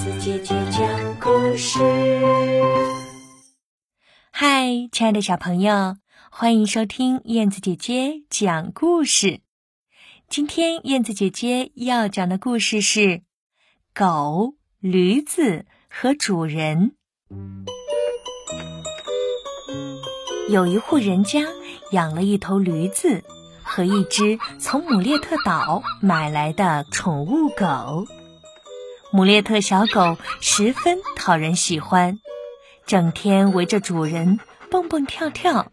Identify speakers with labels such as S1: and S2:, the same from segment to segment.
S1: 子姐姐讲故事。
S2: 嗨，亲爱的小朋友，欢迎收听燕子姐姐讲故事。今天燕子姐姐要讲的故事是《狗、驴子和主人》。有一户人家养了一头驴子和一只从姆列特岛买来的宠物狗。姆列特小狗十分讨人喜欢，整天围着主人蹦蹦跳跳，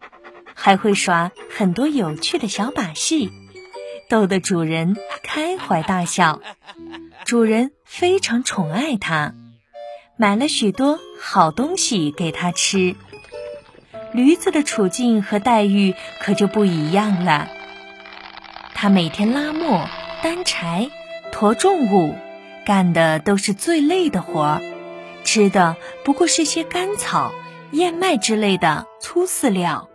S2: 还会耍很多有趣的小把戏，逗得主人开怀大笑。主人非常宠爱它，买了许多好东西给它吃。驴子的处境和待遇可就不一样了，它每天拉磨、担柴、驮重物。干的都是最累的活儿，吃的不过是些干草、燕麦之类的粗饲料。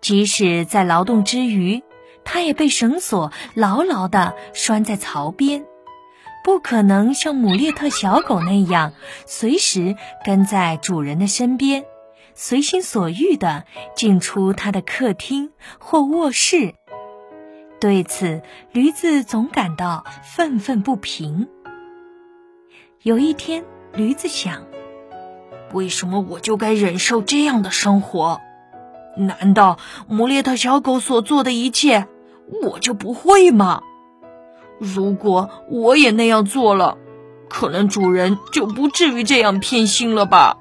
S2: 即使在劳动之余，它也被绳索牢牢地拴在槽边，不可能像姆列特小狗那样随时跟在主人的身边，随心所欲地进出他的客厅或卧室。对此，驴子总感到愤愤不平。有一天，驴子想：“
S3: 为什么我就该忍受这样的生活？难道母列特小狗所做的一切，我就不会吗？如果我也那样做了，可能主人就不至于这样偏心了吧？”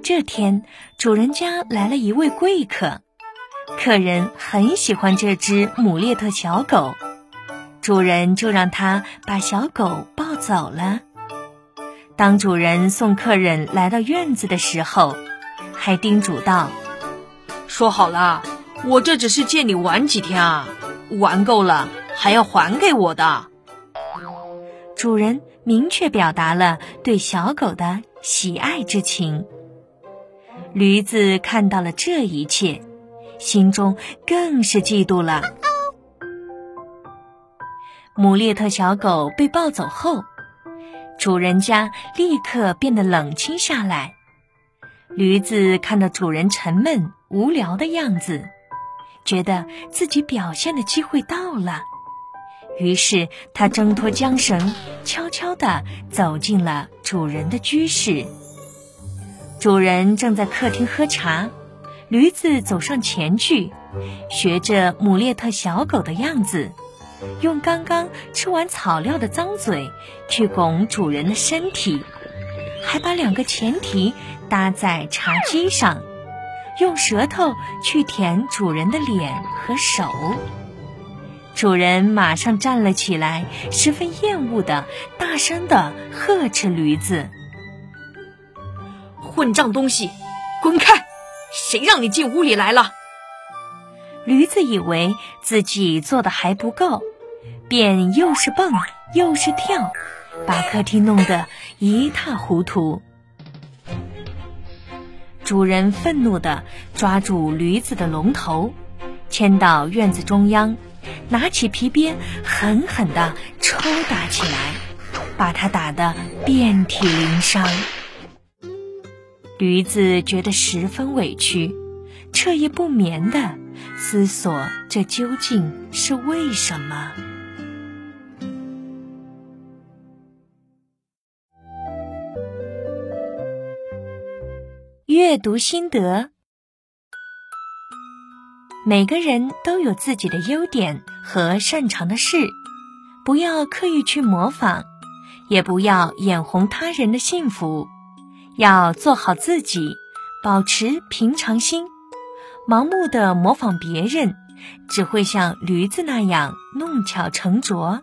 S2: 这天，主人家来了一位贵客，客人很喜欢这只母列特小狗。主人就让他把小狗抱走了。当主人送客人来到院子的时候，还叮嘱道：“
S3: 说好了，我这只是借你玩几天啊，玩够了还要还给我的。”
S2: 主人明确表达了对小狗的喜爱之情。驴子看到了这一切，心中更是嫉妒了。姆列特小狗被抱走后，主人家立刻变得冷清下来。驴子看到主人沉闷无聊的样子，觉得自己表现的机会到了，于是他挣脱缰绳，悄悄地走进了主人的居室。主人正在客厅喝茶，驴子走上前去，学着姆列特小狗的样子。用刚刚吃完草料的脏嘴去拱主人的身体，还把两个前蹄搭在茶几上，用舌头去舔主人的脸和手。主人马上站了起来，十分厌恶的大声的呵斥驴子：“
S3: 混账东西，滚开！谁让你进屋里来了？”
S2: 驴子以为自己做的还不够。便又是蹦又是跳，把客厅弄得一塌糊涂。主人愤怒地抓住驴子的龙头，牵到院子中央，拿起皮鞭狠狠地抽打起来，把它打得遍体鳞伤。驴子觉得十分委屈，彻夜不眠地思索这究竟是为什么。阅读心得：每个人都有自己的优点和擅长的事，不要刻意去模仿，也不要眼红他人的幸福，要做好自己，保持平常心。盲目的模仿别人，只会像驴子那样弄巧成拙。